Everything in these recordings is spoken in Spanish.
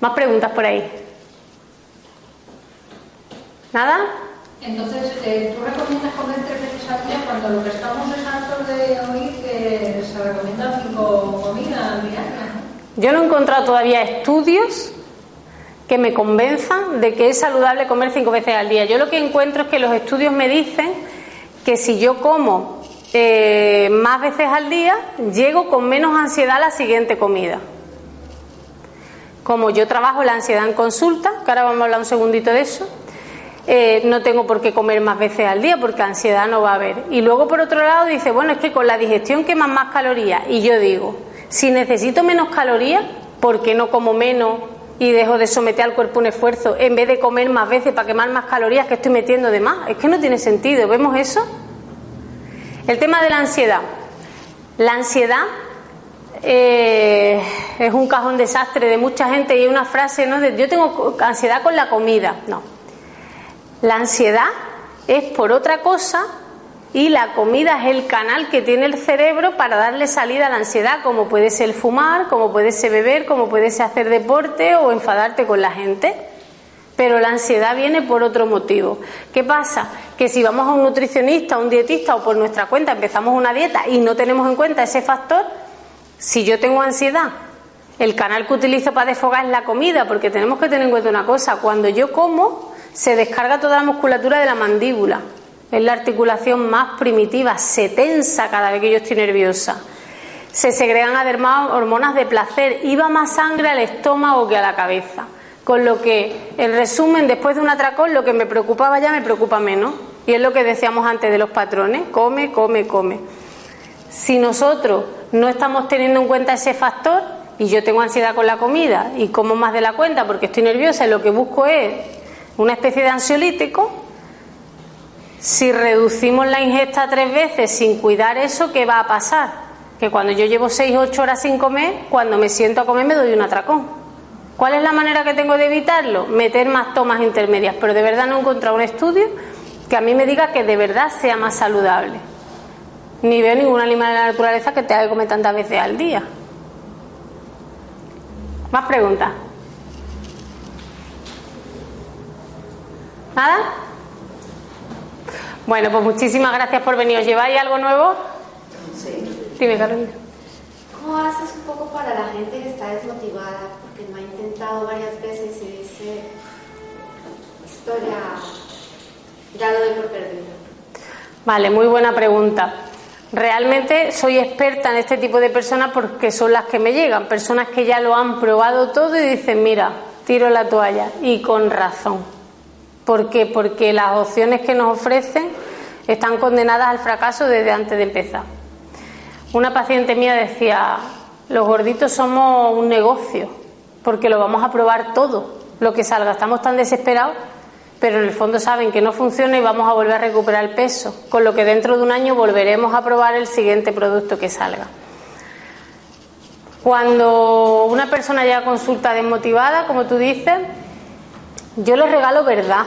Más preguntas por ahí. ¿Nada? Entonces, eh, ¿tú recomiendas comer tres veces al día cuando lo que estamos es hartos de oír que se recomiendan cinco comidas diarias? Yo no he encontrado todavía estudios que me convenzan de que es saludable comer cinco veces al día. Yo lo que encuentro es que los estudios me dicen que si yo como eh, más veces al día, llego con menos ansiedad a la siguiente comida. Como yo trabajo la ansiedad en consulta, que ahora vamos a hablar un segundito de eso, eh, no tengo por qué comer más veces al día porque ansiedad no va a haber. Y luego por otro lado dice, bueno, es que con la digestión queman más calorías. Y yo digo, si necesito menos calorías, ¿por qué no como menos y dejo de someter al cuerpo un esfuerzo en vez de comer más veces para quemar más calorías que estoy metiendo de más? Es que no tiene sentido. ¿Vemos eso? El tema de la ansiedad. La ansiedad eh, es un cajón desastre de mucha gente y una frase, ¿no? De, yo tengo ansiedad con la comida. No. La ansiedad es por otra cosa y la comida es el canal que tiene el cerebro para darle salida a la ansiedad, como puede ser fumar, como puede ser beber, como puede ser hacer deporte o enfadarte con la gente. Pero la ansiedad viene por otro motivo. ¿Qué pasa? Que si vamos a un nutricionista, a un dietista o por nuestra cuenta empezamos una dieta y no tenemos en cuenta ese factor, si yo tengo ansiedad, el canal que utilizo para desfogar es la comida, porque tenemos que tener en cuenta una cosa, cuando yo como se descarga toda la musculatura de la mandíbula, es la articulación más primitiva, se tensa cada vez que yo estoy nerviosa. Se segregan además hormonas de placer, iba más sangre al estómago que a la cabeza. Con lo que, en resumen, después de un atracón, lo que me preocupaba ya me preocupa menos. Y es lo que decíamos antes de los patrones, come, come, come. Si nosotros no estamos teniendo en cuenta ese factor, y yo tengo ansiedad con la comida y como más de la cuenta porque estoy nerviosa y lo que busco es una especie de ansiolítico, si reducimos la ingesta tres veces sin cuidar eso, ¿qué va a pasar? Que cuando yo llevo seis, ocho horas sin comer, cuando me siento a comer me doy un atracón. ¿Cuál es la manera que tengo de evitarlo? Meter más tomas intermedias, pero de verdad no he encontrado un estudio que a mí me diga que de verdad sea más saludable. Ni veo ningún animal en la naturaleza que te haga comer tantas veces al día. ¿Más preguntas? ¿Nada? Bueno, pues muchísimas gracias por venir. ¿Os lleváis algo nuevo? Sí. Dime, Carolina. ¿Cómo haces un poco para la gente que está desmotivada? Porque no ha intentado varias veces y dice, historia, ya lo doy por perdido. Vale, muy buena pregunta. Realmente soy experta en este tipo de personas porque son las que me llegan, personas que ya lo han probado todo y dicen, mira, tiro la toalla. Y con razón. ¿Por qué? Porque las opciones que nos ofrecen están condenadas al fracaso desde antes de empezar. Una paciente mía decía, los gorditos somos un negocio, porque lo vamos a probar todo, lo que salga. Estamos tan desesperados, pero en el fondo saben que no funciona y vamos a volver a recuperar el peso, con lo que dentro de un año volveremos a probar el siguiente producto que salga. Cuando una persona llega a consulta desmotivada, como tú dices, yo le regalo verdad.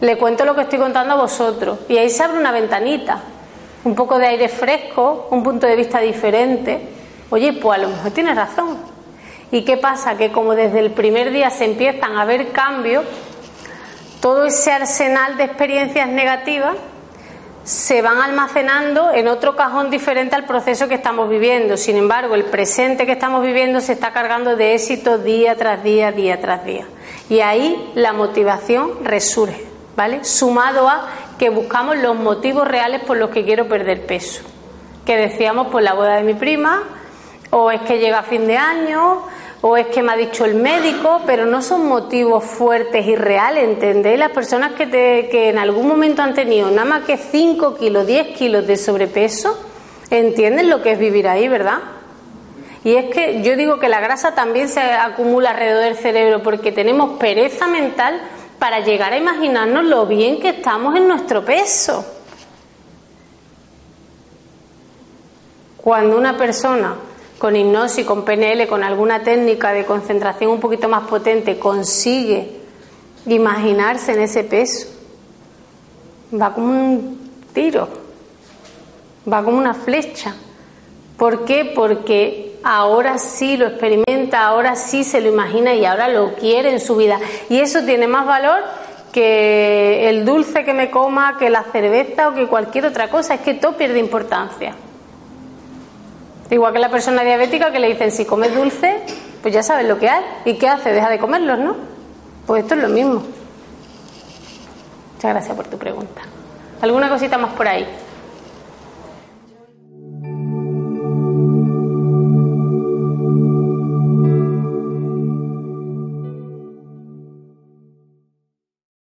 Le cuento lo que estoy contando a vosotros. Y ahí se abre una ventanita. Un poco de aire fresco, un punto de vista diferente. Oye, pues a lo mejor tienes razón. ¿Y qué pasa? Que como desde el primer día se empiezan a ver cambios, todo ese arsenal de experiencias negativas se van almacenando en otro cajón diferente al proceso que estamos viviendo. Sin embargo, el presente que estamos viviendo se está cargando de éxito día tras día, día tras día. Y ahí la motivación resurge, ¿vale? Sumado a que buscamos los motivos reales por los que quiero perder peso. Que decíamos por la boda de mi prima, o es que llega fin de año, o es que me ha dicho el médico, pero no son motivos fuertes y reales, ¿entendéis? Las personas que, te, que en algún momento han tenido nada más que 5 kilos, 10 kilos de sobrepeso, entienden lo que es vivir ahí, ¿verdad? Y es que yo digo que la grasa también se acumula alrededor del cerebro porque tenemos pereza mental para llegar a imaginarnos lo bien que estamos en nuestro peso. Cuando una persona con hipnosis, con PNL, con alguna técnica de concentración un poquito más potente, consigue imaginarse en ese peso, va como un tiro, va como una flecha. ¿Por qué? Porque ahora sí lo experimenta, ahora sí se lo imagina y ahora lo quiere en su vida. Y eso tiene más valor que el dulce que me coma, que la cerveza o que cualquier otra cosa. Es que todo pierde importancia. Igual que la persona diabética que le dicen si comes dulce, pues ya sabes lo que hay. ¿Y qué hace? Deja de comerlos, ¿no? Pues esto es lo mismo. Muchas gracias por tu pregunta. ¿Alguna cosita más por ahí?